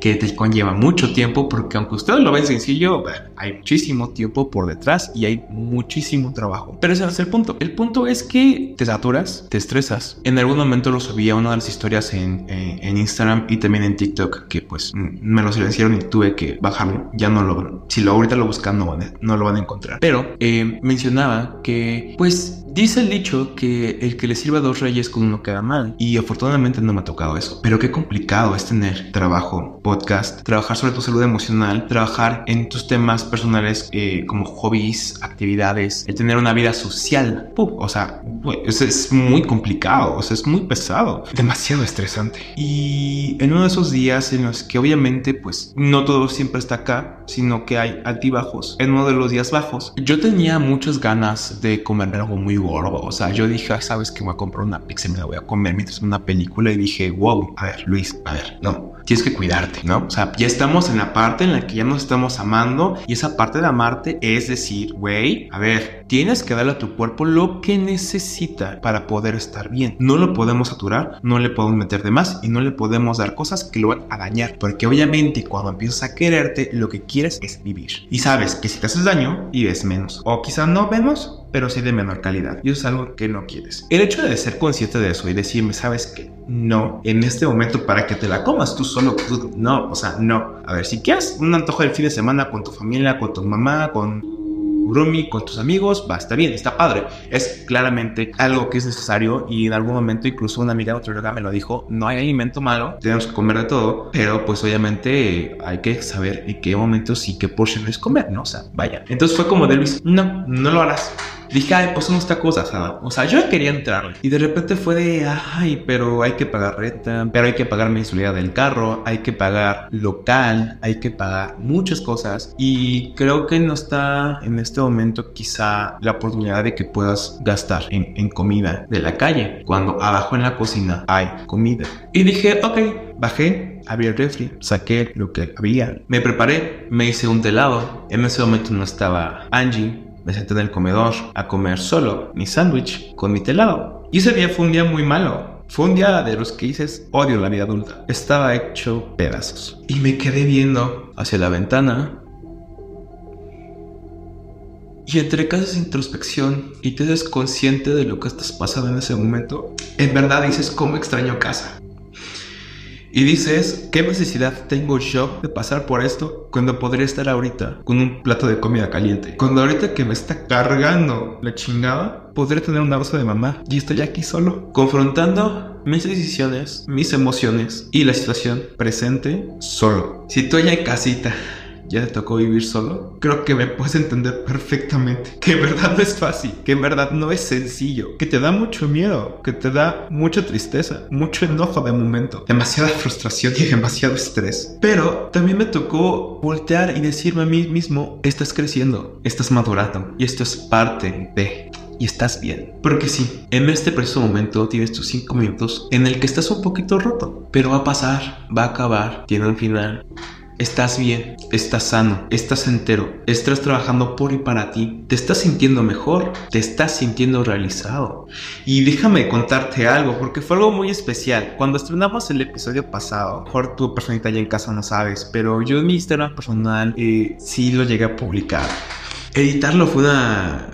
que te conlleva mucho tiempo porque aunque ustedes lo ven sencillo, hay muchísimo tiempo por detrás y hay muchísimo trabajo. Pero ese es el punto. El punto es que te saturas, te estresas. En algún momento lo subí una de las historias en, en, Instagram y también en TikTok que pues me lo silenciaron y tuve que bajarlo. Ya no lo... Si lo ahorita lo buscan no, no lo van a encontrar. Pero eh, mencionaba que pues Dice el dicho que el que le sirva a dos reyes con uno queda mal. Y afortunadamente no me ha tocado eso. Pero qué complicado es tener trabajo, podcast, trabajar sobre tu salud emocional, trabajar en tus temas personales eh, como hobbies, actividades, el tener una vida social. o sea, es, es muy complicado, o sea, es muy pesado, demasiado estresante. Y en uno de esos días en los que obviamente pues no todo siempre está acá, sino que hay altibajos. En uno de los días bajos, yo tenía muchas ganas de comer algo muy o sea, yo dije, sabes que voy a comprar una pizza y me la voy a comer mientras una película. Y dije, wow, a ver, Luis, a ver, no, tienes que cuidarte, ¿no? O ya estamos en la parte en la que ya nos estamos amando. Y esa parte de amarte es decir, güey, a ver, tienes que darle a tu cuerpo lo que necesita para poder estar bien. No lo podemos saturar, no le podemos meter de más y no le podemos dar cosas que lo van a dañar. Porque obviamente cuando empiezas a quererte, lo que quieres es vivir. Y sabes que si te haces daño, vives menos. O quizá no vemos, pero sí de menor calidad. Y eso es algo que no quieres. El hecho de ser consciente de eso y decirme, ¿sabes qué? No, en este momento para que te la comas tú solo, no, o sea, no. A ver, si quieres un antojo del fin de semana con tu familia, con tu mamá, con roomie, con tus amigos, va, está bien, está padre. Es claramente algo que es necesario y en algún momento incluso una amiga lugar me lo dijo, no hay alimento malo, tenemos que comer de todo, pero pues obviamente hay que saber en qué momentos y qué porciones comer, ¿no? O sea, vaya. Entonces fue como de no, no lo harás. Dije, ay, pues son esta cosa, ¿sabes? O sea, yo quería entrarle. Y de repente fue de, ay, pero hay que pagar renta, pero hay que pagar mensualidad del carro, hay que pagar local, hay que pagar muchas cosas. Y creo que no está en este momento quizá la oportunidad de que puedas gastar en, en comida de la calle, cuando abajo en la cocina hay comida. Y dije, ok, bajé, abrí el refri, saqué lo que había, me preparé, me hice un telado. En ese momento no estaba Angie, me senté en el comedor a comer solo mi sándwich con mi telado. Y ese día fue un día muy malo. Fue un día de los que dices, odio la vida adulta. Estaba hecho pedazos. Y me quedé viendo hacia la ventana. Y entre que haces introspección y te des consciente de lo que estás pasando en ese momento, en verdad dices, ¿cómo extraño casa? Y dices, ¿qué necesidad tengo yo de pasar por esto cuando podría estar ahorita con un plato de comida caliente? Cuando ahorita que me está cargando la chingada, podría tener un abrazo de mamá y estoy aquí solo, confrontando mis decisiones, mis emociones y la situación presente solo. Si tú ya hay casita ya te tocó vivir solo, creo que me puedes entender perfectamente que en verdad no es fácil, que en verdad no es sencillo, que te da mucho miedo, que te da mucha tristeza, mucho enojo de momento, demasiada frustración y demasiado estrés. Pero también me tocó voltear y decirme a mí mismo, estás creciendo, estás madurando y esto es parte de y estás bien. Porque sí, en este preciso momento tienes tus 5 minutos en el que estás un poquito roto, pero va a pasar, va a acabar, tiene un final estás bien, estás sano, estás entero, estás trabajando por y para ti, te estás sintiendo mejor, te estás sintiendo realizado. Y déjame contarte algo, porque fue algo muy especial. Cuando estrenamos el episodio pasado, mejor tu personita ya en casa no sabes, pero yo en mi Instagram personal eh, sí lo llegué a publicar. Editarlo fue una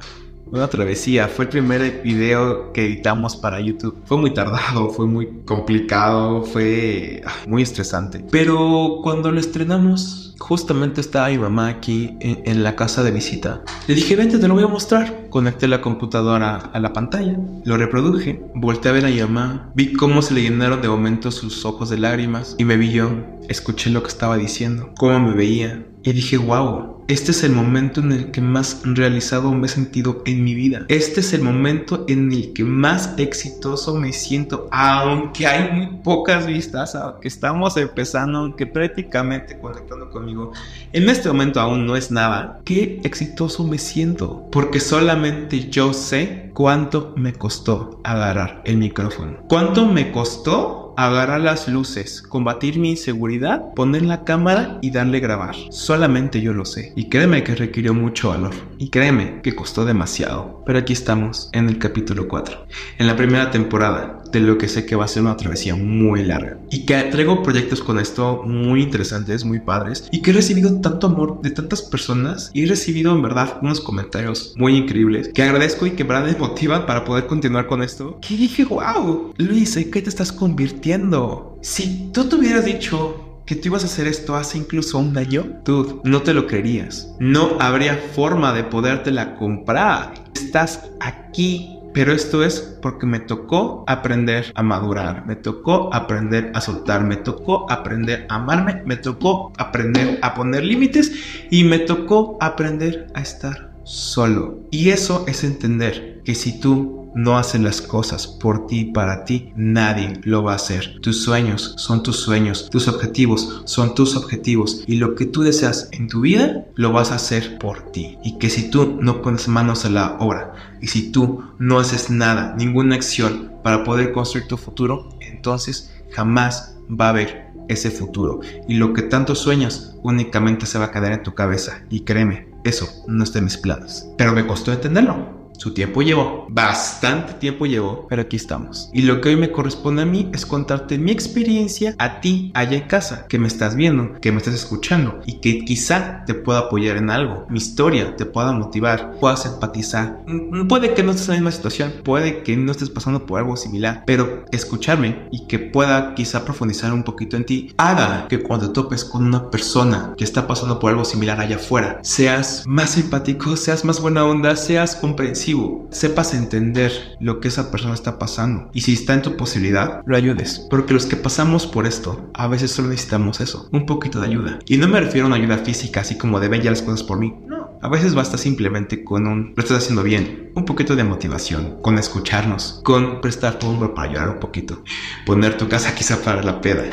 una travesía. Fue el primer video que editamos para YouTube. Fue muy tardado, fue muy complicado, fue ah, muy estresante. Pero cuando lo estrenamos, justamente estaba mi mamá aquí en, la casa de visita. Le dije, vente, te lo voy a mostrar. Conecté la computadora a la pantalla, lo reproduje, volteé a ver a mi mamá, vi cómo se le llenaron de momento sus ojos de lágrimas y me vi yo. Escuché lo que estaba diciendo, cómo me veía, y dije, wow, este es el momento en el que más realizado me he sentido en mi vida. Este es el momento en el que más exitoso me siento, aunque hay muy pocas vistas, aunque estamos empezando, aunque prácticamente conectando conmigo. En este momento aún no es nada. Qué exitoso me siento, porque solamente yo sé cuánto me costó agarrar el micrófono. ¿Cuánto me costó? Agarrar las luces, combatir mi inseguridad, poner la cámara y darle grabar. Solamente yo lo sé. Y créeme que requirió mucho valor. Y créeme que costó demasiado. Pero aquí estamos en el capítulo 4. En la primera temporada de lo que sé que va a ser una travesía muy larga. Y que traigo proyectos con esto muy interesantes, muy padres. Y que he recibido tanto amor de tantas personas. Y he recibido en verdad unos comentarios muy increíbles. Que agradezco y que me motivan para poder continuar con esto. Que dije, wow, Luis, ¿en qué te estás convirtiendo? Si tú te hubieras dicho que tú ibas a hacer esto hace incluso un año, tú no te lo creerías. No habría forma de podértela comprar. Estás aquí pero esto es porque me tocó aprender a madurar, me tocó aprender a soltar, me tocó aprender a amarme, me tocó aprender a poner límites y me tocó aprender a estar solo. Y eso es entender que si tú no hacen las cosas por ti, para ti, nadie lo va a hacer. Tus sueños son tus sueños, tus objetivos son tus objetivos y lo que tú deseas en tu vida lo vas a hacer por ti. Y que si tú no pones manos a la obra y si tú no haces nada, ninguna acción para poder construir tu futuro, entonces jamás va a haber ese futuro. Y lo que tanto sueñas únicamente se va a quedar en tu cabeza. Y créeme, eso no está en mis planes. Pero me costó entenderlo. Su tiempo llevó, bastante tiempo llevó, pero aquí estamos. Y lo que hoy me corresponde a mí es contarte mi experiencia a ti allá en casa, que me estás viendo, que me estás escuchando y que quizá te pueda apoyar en algo. Mi historia te pueda motivar, puedas empatizar. Mm, puede que no estés en la misma situación, puede que no estés pasando por algo similar, pero escucharme y que pueda quizá profundizar un poquito en ti, haga que cuando topes con una persona que está pasando por algo similar allá afuera, seas más empático, seas más buena onda, seas comprensivo sepas entender lo que esa persona está pasando y si está en tu posibilidad, lo ayudes. Porque los que pasamos por esto, a veces solo necesitamos eso, un poquito de ayuda. Y no me refiero a una ayuda física, así como de ven ya las cosas por mí. No. A veces basta simplemente con un lo estás haciendo bien, un poquito de motivación, con escucharnos, con prestar tu hombro para llorar un poquito, poner tu casa quizá para la peda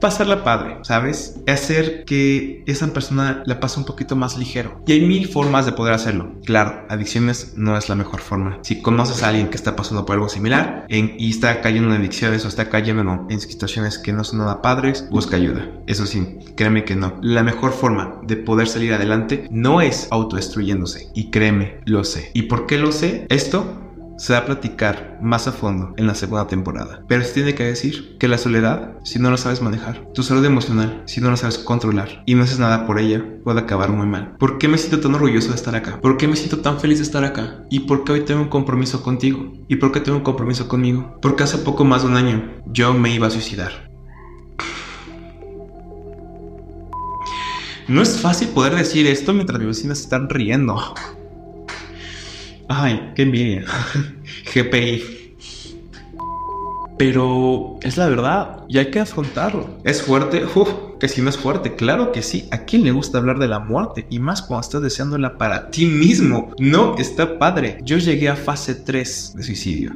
pasarla padre, ¿sabes? Hacer que esa persona la pase un poquito más ligero. Y hay mil formas de poder hacerlo. Claro, adicciones no es la mejor forma. Si conoces a alguien que está pasando por algo similar y está cayendo en adicciones o está cayendo en situaciones que no son nada padres, busca ayuda. Eso sí, créeme que no. La mejor forma de poder salir adelante no es autodestruyéndose. Y créeme, lo sé. ¿Y por qué lo sé? Esto se va a platicar más a fondo en la segunda temporada. Pero se tiene que decir que la soledad, si no lo sabes manejar, tu salud emocional, si no lo sabes controlar y no haces nada por ella, puede acabar muy mal. ¿Por qué me siento tan orgulloso de estar acá? ¿Por qué me siento tan feliz de estar acá? ¿Y por qué hoy tengo un compromiso contigo? ¿Y por qué tengo un compromiso conmigo? Porque hace poco más de un año yo me iba a suicidar. No es fácil poder decir esto mientras mis vecinas están riendo. Ay, qué envidia. GPI. Pero es la verdad y hay que afrontarlo. ¿Es fuerte? Que si no es fuerte, claro que sí. ¿A quién le gusta hablar de la muerte? Y más cuando estás deseándola para ti mismo. No, está padre. Yo llegué a fase 3 de suicidio.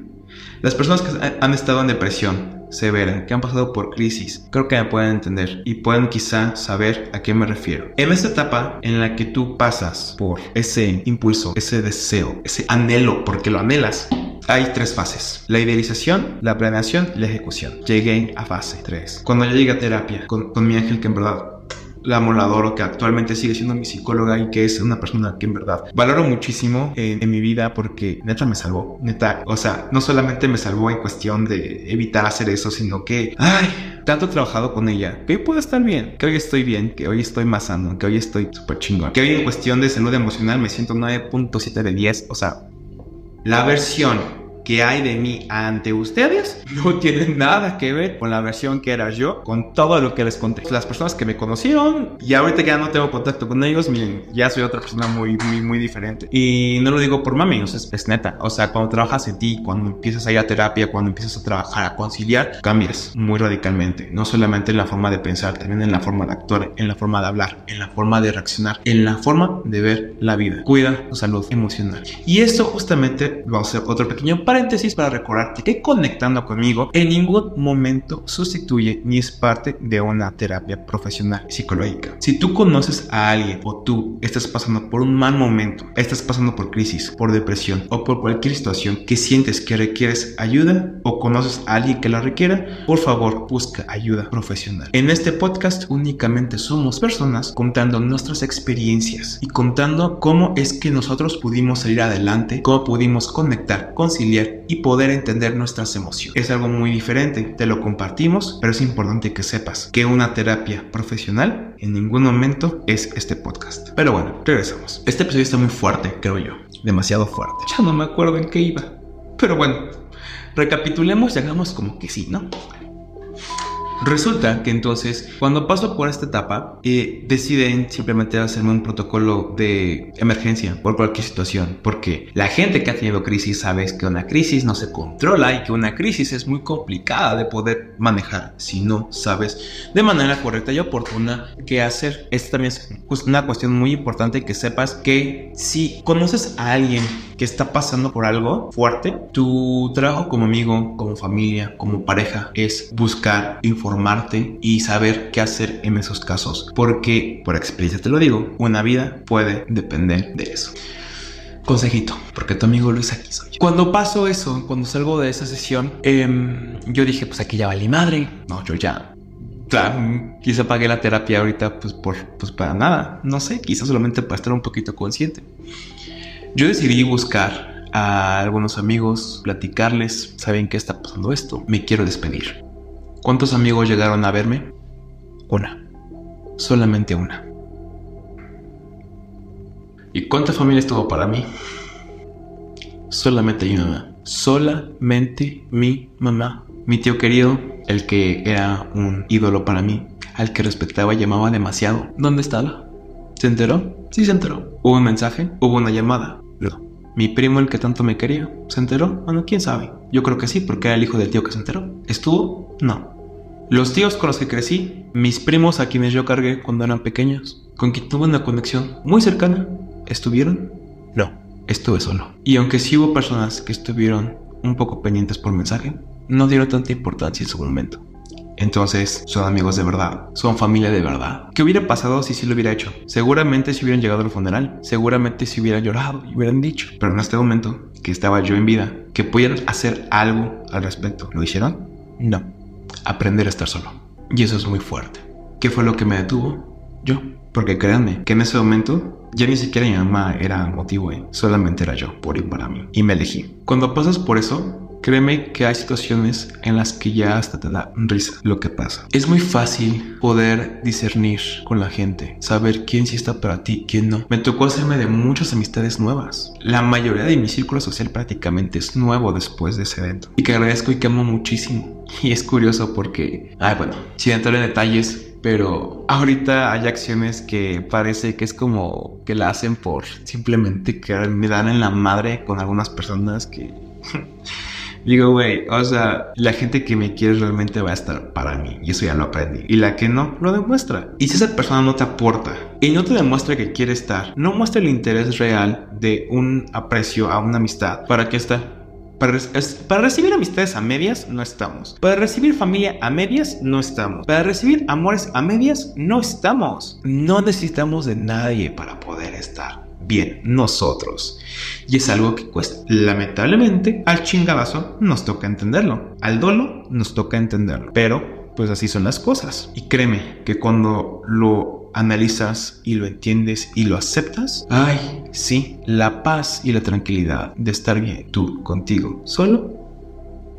Las personas que han estado en depresión, severa, que han pasado por crisis, creo que me pueden entender y pueden quizá saber a qué me refiero. En esta etapa en la que tú pasas por ese impulso, ese deseo, ese anhelo, porque lo anhelas, hay tres fases. La idealización, la planeación y la ejecución. Llegué a fase 3. Cuando yo llegué a terapia con, con mi ángel que en verdad la amo, la adoro, que actualmente sigue siendo mi psicóloga y que es una persona que en verdad valoro muchísimo en, en mi vida porque neta me salvó, neta, o sea, no solamente me salvó en cuestión de evitar hacer eso, sino que, ay, tanto he trabajado con ella, que hoy puedo estar bien, que hoy estoy bien, que hoy estoy más sano, que hoy estoy súper chingón, que hoy en cuestión de salud emocional me siento 9.7 de 10, o sea, la versión que hay de mí ante ustedes no tiene nada que ver con la versión que era yo, con todo lo que les conté. Las personas que me conocieron y ahorita que ya no tengo contacto con ellos, miren, ya soy otra persona muy, muy, muy diferente. Y no lo digo por mami, o sea, es, neta. O sea, cuando trabajas en ti, cuando empiezas a ir a terapia, cuando empiezas a trabajar, a conciliar, cambias muy radicalmente. No solamente en la forma de pensar, también en la forma de actuar, en la forma de hablar, en la forma de reaccionar, en la forma de ver la vida. Cuida tu salud emocional. Y esto justamente vamos a hacer otro pequeño paréntesis para recordarte que conectando conmigo en ningún momento sustituye ni es parte de una terapia profesional psicológica. Si tú conoces a alguien o tú estás pasando por un mal momento, estás pasando por crisis, por depresión o por cualquier situación que sientes que requieres ayuda o conoces a alguien que la requiera, por favor busca ayuda profesional. En este podcast únicamente somos personas contando nuestras experiencias y contando cómo es que nosotros pudimos salir adelante, cómo pudimos conectar, conciliar y poder entender nuestras emociones. Es algo muy diferente, te lo compartimos, pero es importante que sepas que una terapia profesional en ningún momento es este podcast. Pero bueno, regresamos. Este episodio está muy fuerte, creo yo. Demasiado fuerte. Ya no me acuerdo en qué iba. Pero bueno, recapitulemos y hagamos como que sí, ¿no? Resulta que entonces, cuando paso por esta etapa, eh, deciden simplemente hacerme un protocolo de emergencia por cualquier situación, porque la gente que ha tenido crisis sabe que una crisis no se controla y que una crisis es muy complicada de poder manejar si no sabes de manera correcta y oportuna qué hacer. Esta también es una cuestión muy importante que sepas que si conoces a alguien que está pasando por algo fuerte, tu trabajo como amigo, como familia, como pareja es buscar informarte y saber qué hacer en esos casos. Porque, por experiencia te lo digo, una vida puede depender de eso. Consejito, porque tu amigo Luis aquí soy. Cuando paso eso, cuando salgo de esa sesión, em, yo dije, pues aquí ya valí madre. No, yo ya quizá pagué la terapia ahorita pues por pues para nada, no sé, quizá solamente para estar un poquito consciente. Yo decidí buscar a algunos amigos, platicarles, ¿saben qué está pasando esto? Me quiero despedir. ¿Cuántos amigos llegaron a verme? Una. Solamente una. ¿Y cuánta familia estuvo para mí? Solamente mi mamá. Solamente mi mamá. Mi tío querido, el que era un ídolo para mí, al que respetaba y llamaba demasiado. ¿Dónde estaba? ¿Se enteró? Sí se enteró. ¿Hubo un mensaje? ¿Hubo una llamada? No. ¿Mi primo, el que tanto me quería, se enteró? Bueno, quién sabe. Yo creo que sí, porque era el hijo del tío que se enteró. ¿Estuvo? No. Los tíos con los que crecí, mis primos a quienes yo cargué cuando eran pequeños, con quien tuve una conexión muy cercana, ¿estuvieron? No, estuve solo. Y aunque sí hubo personas que estuvieron un poco pendientes por mensaje, no dieron tanta importancia en su momento. Entonces, son amigos de verdad, son familia de verdad. ¿Qué hubiera pasado si sí lo hubiera hecho? Seguramente si hubieran llegado al funeral, seguramente si hubiera llorado y hubieran dicho. Pero en este momento, que estaba yo en vida, que pudieran hacer algo al respecto, ¿lo hicieron? No. Aprender a estar solo. Y eso es muy fuerte. ¿Qué fue lo que me detuvo? Yo. Porque créanme, que en ese momento ya ni siquiera mi mamá era motivo, ¿eh? solamente era yo, por ir para mí. Y me elegí. Cuando pasas por eso, Créeme que hay situaciones en las que ya hasta te da risa lo que pasa. Es muy fácil poder discernir con la gente, saber quién sí está para ti, quién no. Me tocó hacerme de muchas amistades nuevas. La mayoría de mi círculo social prácticamente es nuevo después de ese evento. Y que agradezco y que amo muchísimo. Y es curioso porque, ay bueno, sin entrar en detalles, pero ahorita hay acciones que parece que es como que la hacen por simplemente que me dan en la madre con algunas personas que Digo, güey, o sea, la gente que me quiere realmente va a estar para mí. Y eso ya lo aprendí. Y la que no, lo demuestra. Y si esa persona no te aporta y no te demuestra que quiere estar, no muestra el interés real de un aprecio a una amistad, ¿para qué está? Para, para, recibir amistades a medias, no estamos. Para recibir familia a medias, no estamos. Para recibir amores a medias, no estamos. No necesitamos de nadie para poder estar bien nosotros. Y es algo que cuesta. Lamentablemente, al chingadazo nos toca entenderlo. Al dolo nos toca entenderlo. Pero, pues así son las cosas. Y créeme que cuando lo analizas y lo entiendes y lo aceptas, ay, sí, la paz y la tranquilidad de estar bien tú contigo solo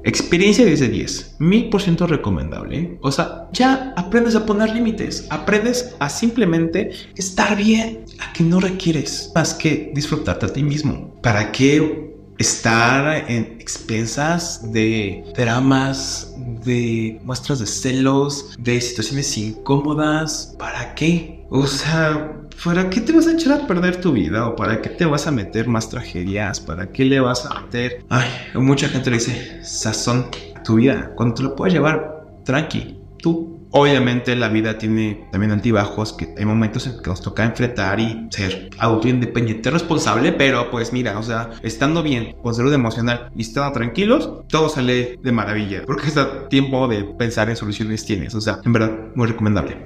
Experiencia 10 de 10, mil por ciento recomendable. O sea, ya aprendes a poner límites, aprendes a simplemente estar bien, a que no requieres más que disfrutarte a ti mismo. ¿Para qué estar en expensas de dramas, de muestras de celos, de situaciones incómodas? ¿Para qué? O sea, ¿para qué te vas a echar a perder tu vida? ¿O para qué te vas a meter más tragedias? ¿Para qué le vas a meter? Ay, mucha gente le dice sazón tu vida. Cuando te lo puedes llevar tranqui, tú. Obviamente la vida tiene también altibajos, que hay momentos en que nos toca enfrentar y ser autoindependiente, responsable, pero pues mira, o sea, estando bien, con salud emocional y estando tranquilos, todo sale de maravilla, porque está tiempo de pensar en soluciones tienes, o sea, en verdad, muy recomendable.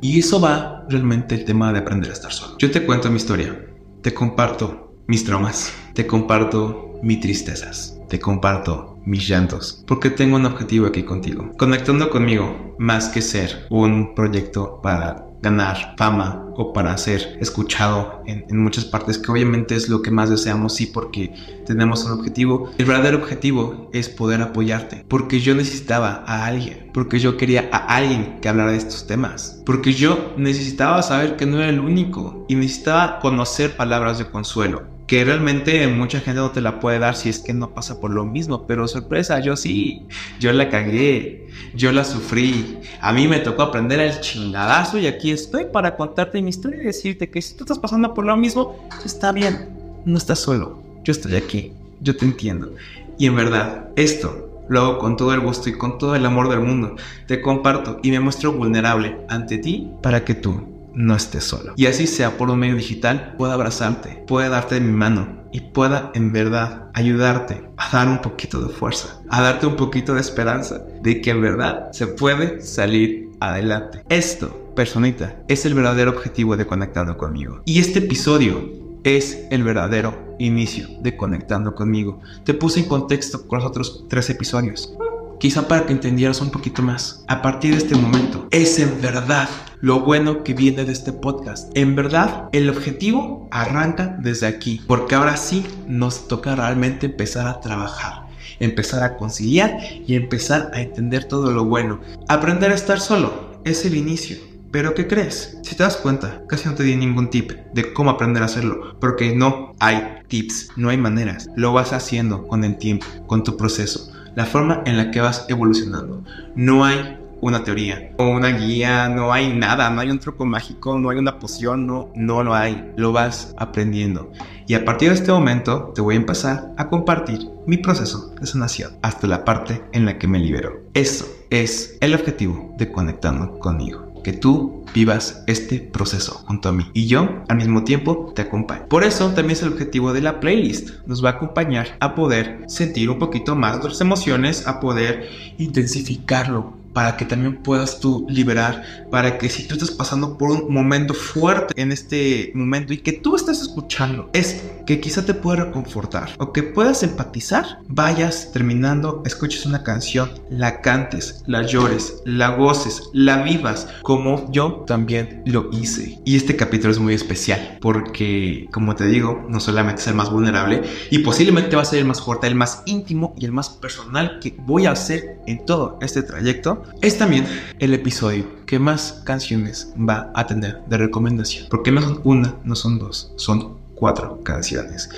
Y eso va realmente el tema de aprender a estar solo. Yo te cuento mi historia, te comparto mis traumas, te comparto mis tristezas, te comparto mis llantos, porque tengo un objetivo aquí contigo, conectando conmigo más que ser un proyecto para ganar fama o para ser escuchado en, muchas partes, que obviamente es lo que más deseamos, sí, porque tenemos un objetivo. El verdadero objetivo es poder apoyarte, porque yo necesitaba a alguien, porque yo quería a alguien que hablara de estos temas, porque yo necesitaba saber que no era el único y necesitaba conocer palabras de consuelo que realmente mucha gente no te la puede dar si es que no pasa por lo mismo, pero sorpresa, yo sí, yo la cagué, yo la sufrí, a mí me tocó aprender el chingadazo y aquí estoy para contarte mi historia y decirte que si tú estás pasando por lo mismo, está bien, no estás solo, yo estoy aquí, yo te entiendo. Y en verdad, esto lo hago con todo el gusto y con todo el amor del mundo, te comparto y me muestro vulnerable ante ti para que tú no estés solo. Y así sea por un medio digital, pueda abrazarte, pueda darte mi mano y pueda en verdad ayudarte a dar un poquito de fuerza, a darte un poquito de esperanza de que en verdad se puede salir adelante. Esto, personita, es el verdadero objetivo de Conectando conmigo. Y este episodio es el verdadero inicio de Conectando conmigo. Te puse en contexto con los otros tres episodios quizá para que entendieras un poquito más. A partir de este momento, es en verdad lo bueno que viene de este podcast. En verdad, el objetivo arranca desde aquí, porque ahora sí nos toca realmente empezar a trabajar, empezar a conciliar y empezar a entender todo lo bueno. Aprender a estar solo es el inicio. Pero ¿qué crees? Si te das cuenta, casi no te di ningún tip de cómo aprender a hacerlo, porque no hay tips, no hay maneras. Lo vas haciendo con el tiempo, con tu proceso la forma en la que vas evolucionando. No hay una teoría o una guía, no hay nada, no hay un truco mágico, no hay una poción, no, no lo hay. Lo vas aprendiendo. Y a partir de este momento te voy a empezar a compartir mi proceso de sanación hasta la parte en la que me libero. Eso es el objetivo de conectando conmigo que tú vivas este proceso junto a mí y yo al mismo tiempo te acompaño. Por eso también es el objetivo de la playlist. Nos va a acompañar a poder sentir un poquito más nuestras emociones, a poder intensificarlo para que también puedas tú liberar, para que si tú estás pasando por un momento fuerte en este momento y que tú estás escuchando, es que quizá te pueda reconfortar o que puedas empatizar, vayas terminando, escuches una canción, la cantes, la llores, la goces, la vivas, como yo también lo hice. Y este capítulo es muy especial porque, como te digo, no solamente es el más vulnerable y posiblemente va a ser el más fuerte, el más íntimo y el más personal que voy a hacer en todo este trayecto, es también el episodio que más canciones va a tener de recomendación. Porque no son una, no son dos, son cuatro canciones.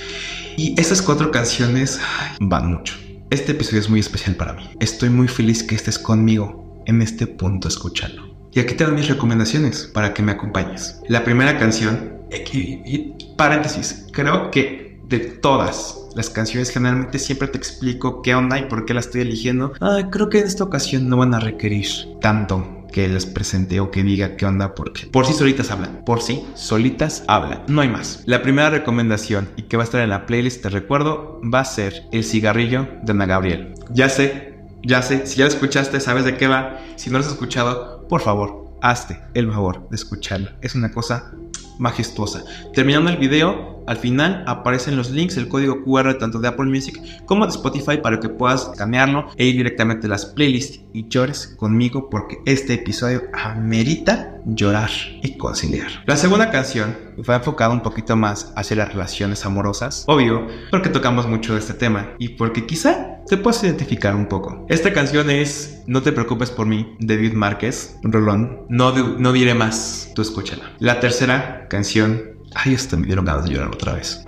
Y esas cuatro canciones van mucho. Este episodio es muy especial para mí. Estoy muy feliz que estés conmigo en este punto escuchando. Y aquí te doy mis recomendaciones para que me acompañes. La primera canción, paréntesis, creo que de todas las canciones generalmente siempre te explico qué onda y por qué las estoy eligiendo. creo que en esta ocasión no van a requerir tanto que les presente o que diga qué onda porque por sí solitas hablan, por sí solitas hablan, no hay más. La primera recomendación y que va a estar en la playlist, te recuerdo, va a ser El cigarrillo de Ana Gabriel. Ya sé, ya sé, si ya lo escuchaste, sabes de qué va. Si no lo has escuchado, por favor, hazte el favor de escucharlo. Es una cosa majestuosa. Terminando el video, al final, aparecen los links, el código QR tanto de Apple Music como de Spotify para que puedas escanearlo e ir directamente a las playlists y llores conmigo porque este episodio amerita llorar y conciliar. La segunda canción fue enfocada un poquito más hacia las relaciones amorosas, obvio, porque tocamos mucho de este tema y porque quizá te puedas identificar un poco. Esta canción es No te preocupes por mí, David Márquez, rolón. No, no diré más, tú escúchala. La tercera canción, ay, hasta me dieron ganas de llorar otra vez.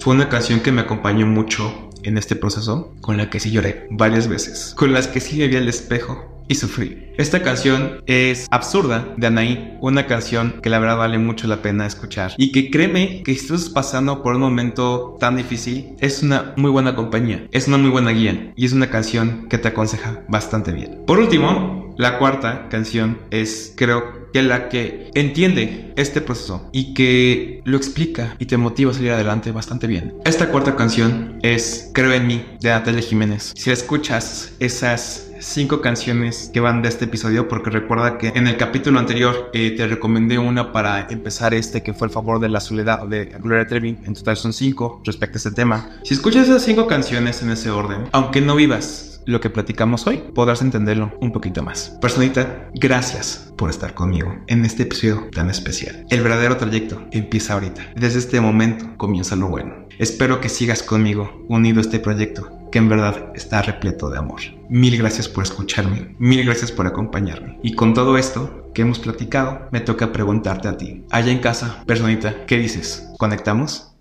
Fue una canción que me acompañó mucho en este proceso, con la que sí lloré varias veces, con las que sí me vi al espejo y sufrí. Esta canción es Absurda de Anaí, una canción que la verdad vale mucho la pena escuchar y que créeme que si estás pasando por un momento tan difícil, es una muy buena compañía, es una muy buena guía y es una canción que te aconseja bastante bien. Por último, la cuarta canción es creo que la que entiende este proceso y que lo explica y te motiva a salir adelante bastante bien. Esta cuarta canción es Creo en mí de Natalia Jiménez. Si escuchas esas cinco canciones que van de este episodio porque recuerda que en el capítulo anterior eh, te recomendé una para empezar este que fue el favor de la soledad de Gloria Trevi. En total son cinco respecto a este tema. Si escuchas esas cinco canciones en ese orden, aunque no vivas lo que platicamos hoy, podrás entenderlo un poquito más. Personita, gracias por estar conmigo en este episodio tan especial. El verdadero trayecto empieza ahorita. Desde este momento comienza lo bueno. Espero que sigas conmigo unido a este proyecto que en verdad está repleto de amor. Mil gracias por escucharme, mil gracias por acompañarme. Y con todo esto que hemos platicado, me toca preguntarte a ti, allá en casa, personita, ¿qué dices? ¿Conectamos?